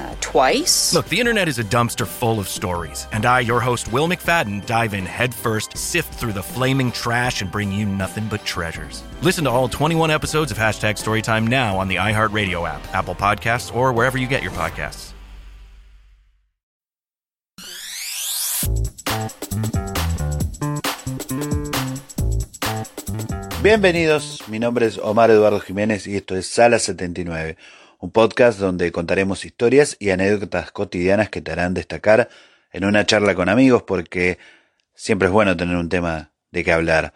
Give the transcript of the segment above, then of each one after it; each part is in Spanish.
Uh, twice. Look, the internet is a dumpster full of stories, and I, your host, Will McFadden, dive in headfirst, sift through the flaming trash, and bring you nothing but treasures. Listen to all 21 episodes of Hashtag Storytime now on the iHeartRadio app, Apple Podcasts, or wherever you get your podcasts. Bienvenidos, mi nombre es Omar Eduardo Jiménez y esto es Sala 79, un podcast donde contaremos historias y anécdotas cotidianas que te harán destacar en una charla con amigos porque siempre es bueno tener un tema de qué hablar.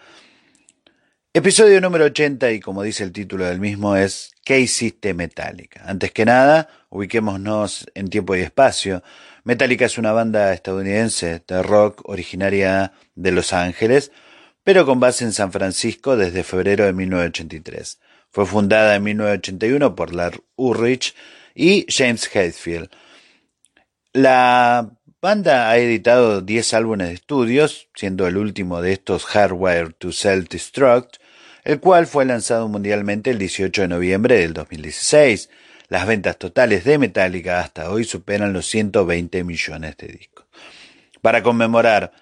Episodio número 80 y como dice el título del mismo es ¿Qué hiciste Metallica? Antes que nada, ubiquémonos en tiempo y espacio. Metallica es una banda estadounidense de rock originaria de Los Ángeles, pero con base en San Francisco desde febrero de 1983. Fue fundada en 1981 por Lars Ulrich y James Hetfield. La banda ha editado 10 álbumes de estudios, siendo el último de estos Hardware to Self-Destruct, el cual fue lanzado mundialmente el 18 de noviembre del 2016. Las ventas totales de Metallica hasta hoy superan los 120 millones de discos. Para conmemorar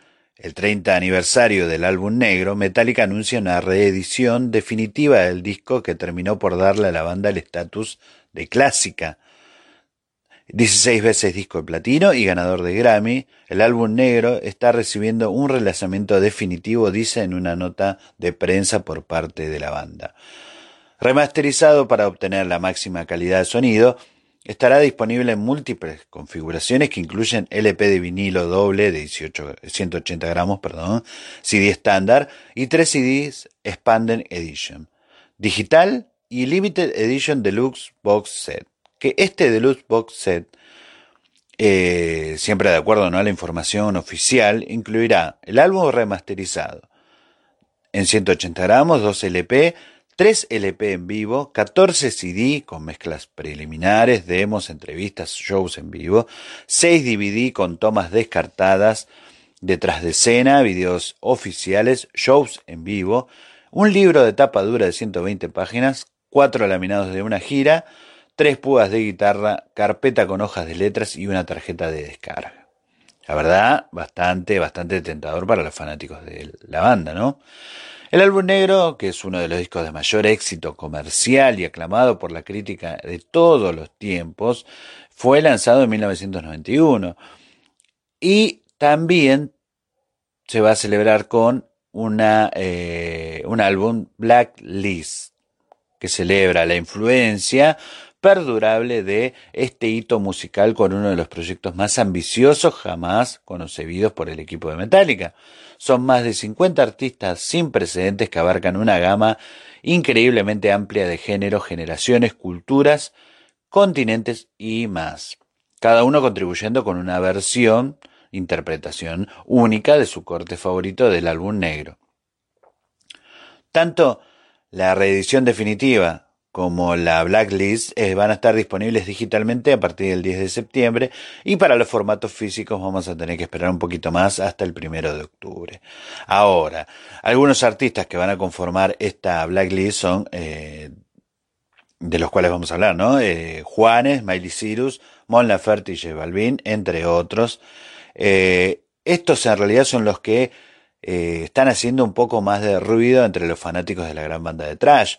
el 30 aniversario del álbum negro, Metallica anuncia una reedición definitiva del disco que terminó por darle a la banda el estatus de clásica. 16 veces disco de platino y ganador de Grammy, el álbum negro está recibiendo un relanzamiento definitivo, dice en una nota de prensa por parte de la banda. Remasterizado para obtener la máxima calidad de sonido, Estará disponible en múltiples configuraciones que incluyen LP de vinilo doble de 18, 180 gramos, perdón, CD estándar y tres CDs Expanded Edition, digital y Limited Edition Deluxe Box Set. Que este Deluxe Box Set, eh, siempre de acuerdo ¿no? a la información oficial, incluirá el álbum remasterizado en 180 gramos, dos LP, 3 LP en vivo, 14 CD con mezclas preliminares, demos, entrevistas, shows en vivo, 6 DVD con tomas descartadas detrás de escena, videos oficiales, shows en vivo, un libro de tapa dura de 120 páginas, 4 laminados de una gira, 3 púas de guitarra, carpeta con hojas de letras y una tarjeta de descarga. La verdad, bastante, bastante tentador para los fanáticos de la banda, ¿no? El álbum negro, que es uno de los discos de mayor éxito comercial y aclamado por la crítica de todos los tiempos, fue lanzado en 1991 y también se va a celebrar con una, eh, un álbum Blacklist que celebra la influencia perdurable de este hito musical con uno de los proyectos más ambiciosos jamás concebidos por el equipo de Metallica. Son más de 50 artistas sin precedentes que abarcan una gama increíblemente amplia de géneros, generaciones, culturas, continentes y más. Cada uno contribuyendo con una versión, interpretación única de su corte favorito del álbum negro. Tanto la reedición definitiva como la Blacklist eh, van a estar disponibles digitalmente a partir del 10 de septiembre y para los formatos físicos vamos a tener que esperar un poquito más hasta el primero de octubre. Ahora, algunos artistas que van a conformar esta Blacklist son eh, de los cuales vamos a hablar, ¿no? Eh, Juanes, Miley Cyrus, Mon Laferte y J Balvin, entre otros. Eh, estos en realidad son los que eh, están haciendo un poco más de ruido entre los fanáticos de la gran banda de trash.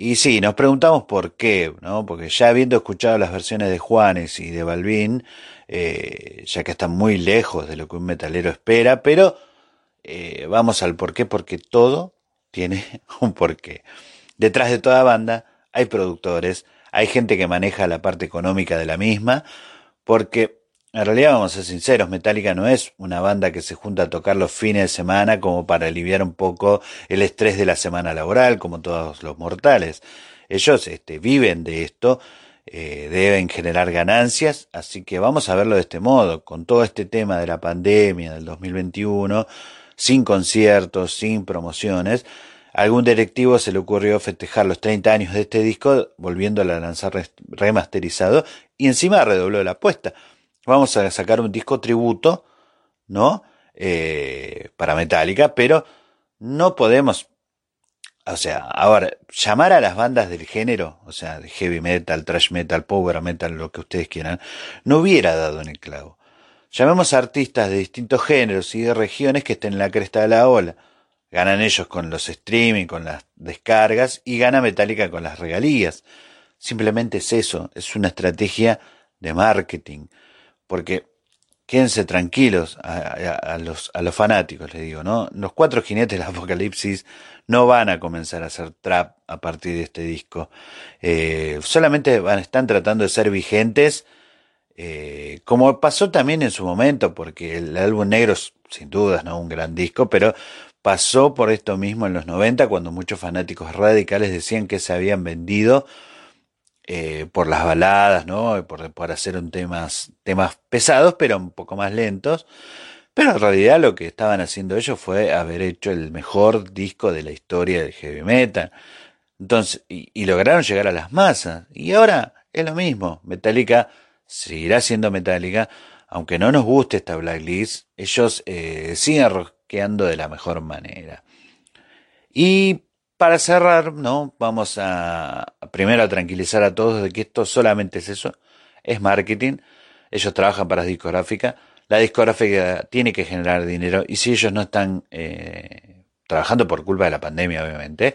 Y sí, nos preguntamos por qué, ¿no? Porque ya habiendo escuchado las versiones de Juanes y de Balvin, eh, ya que están muy lejos de lo que un metalero espera, pero eh, vamos al por qué, porque todo tiene un porqué. Detrás de toda banda hay productores, hay gente que maneja la parte económica de la misma, porque en realidad, vamos a ser sinceros, Metallica no es una banda que se junta a tocar los fines de semana como para aliviar un poco el estrés de la semana laboral, como todos los mortales. Ellos este, viven de esto, eh, deben generar ganancias, así que vamos a verlo de este modo, con todo este tema de la pandemia del 2021, sin conciertos, sin promociones. algún directivo se le ocurrió festejar los 30 años de este disco, volviéndolo a lanzar remasterizado, y encima redobló la apuesta vamos a sacar un disco tributo, ¿no? Eh, para Metallica, pero no podemos, o sea, ahora, llamar a las bandas del género, o sea, heavy metal, thrash metal, power metal, lo que ustedes quieran, no hubiera dado en el clavo. Llamemos a artistas de distintos géneros y de regiones que estén en la cresta de la ola. Ganan ellos con los streaming, con las descargas y gana Metallica con las regalías. Simplemente es eso, es una estrategia de marketing porque quédense tranquilos a, los, fanáticos, les digo, ¿no? Los cuatro jinetes del apocalipsis no van a comenzar a hacer trap a partir de este disco. Eh, solamente van, están tratando de ser vigentes, eh, como pasó también en su momento, porque el álbum negro, sin dudas, ¿no? Un gran disco, pero pasó por esto mismo en los 90, cuando muchos fanáticos radicales decían que se habían vendido eh, por las baladas, ¿no? Por, por hacer un temas, temas pesados, pero un poco más lentos. Pero en realidad lo que estaban haciendo ellos fue haber hecho el mejor disco de la historia del heavy metal. Entonces, y, lograron llegar a las masas. Y ahora es lo mismo. Metallica seguirá siendo Metallica. Aunque no nos guste esta blacklist, ellos eh, siguen rosqueando de la mejor manera. Y para cerrar, ¿no? Vamos a primero a tranquilizar a todos de que esto solamente es eso, es marketing. Ellos trabajan para la discográfica. La discográfica tiene que generar dinero y si ellos no están eh, trabajando por culpa de la pandemia, obviamente,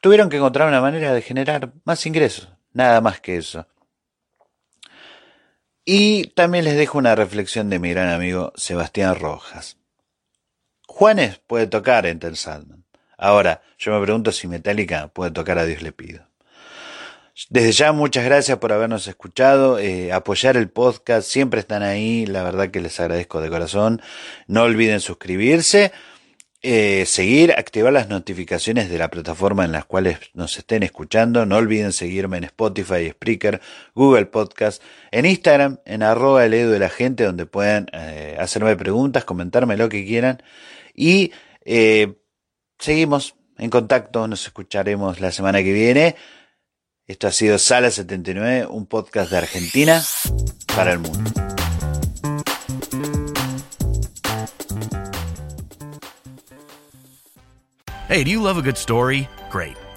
tuvieron que encontrar una manera de generar más ingresos. Nada más que eso. Y también les dejo una reflexión de mi gran amigo Sebastián Rojas. Juanes puede tocar Enter Sandman. Ahora, yo me pregunto si Metallica puede tocar a Dios le pido. Desde ya, muchas gracias por habernos escuchado, eh, apoyar el podcast, siempre están ahí, la verdad que les agradezco de corazón. No olviden suscribirse, eh, seguir, activar las notificaciones de la plataforma en las cuales nos estén escuchando. No olviden seguirme en Spotify, Spreaker, Google Podcast, en Instagram, en arroba el edu de la gente, donde puedan eh, hacerme preguntas, comentarme lo que quieran. Y seguimos en contacto, nos escucharemos la semana que viene. Esto ha sido Sala 79, un podcast de Argentina para el mundo. Hey, do you love a good story? Great.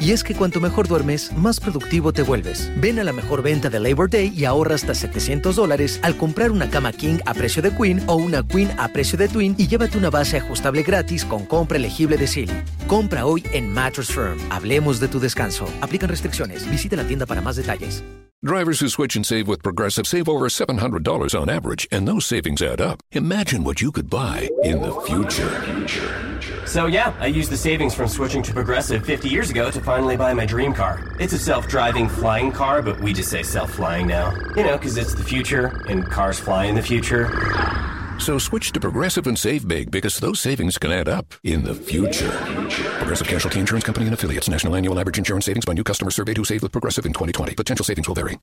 Y es que cuanto mejor duermes, más productivo te vuelves. Ven a la mejor venta de Labor Day y ahorra hasta 700 dólares al comprar una cama King a precio de Queen o una Queen a precio de Twin y llévate una base ajustable gratis con compra elegible de Silly. Compra hoy en Mattress Firm. Hablemos de tu descanso. Aplican restricciones. Visita la tienda para más detalles. Drivers who switch and save with Progressive save over $700 on average, and those savings add up. Imagine what you could buy in the future. So, yeah, I used the savings from switching to Progressive 50 years ago to finally buy my dream car. It's a self driving flying car, but we just say self flying now. You know, because it's the future, and cars fly in the future. So switch to Progressive and save big because those savings can add up in the future. Progressive Casualty Insurance Company and affiliates. National annual average insurance savings by new customers surveyed who saved with Progressive in 2020. Potential savings will vary.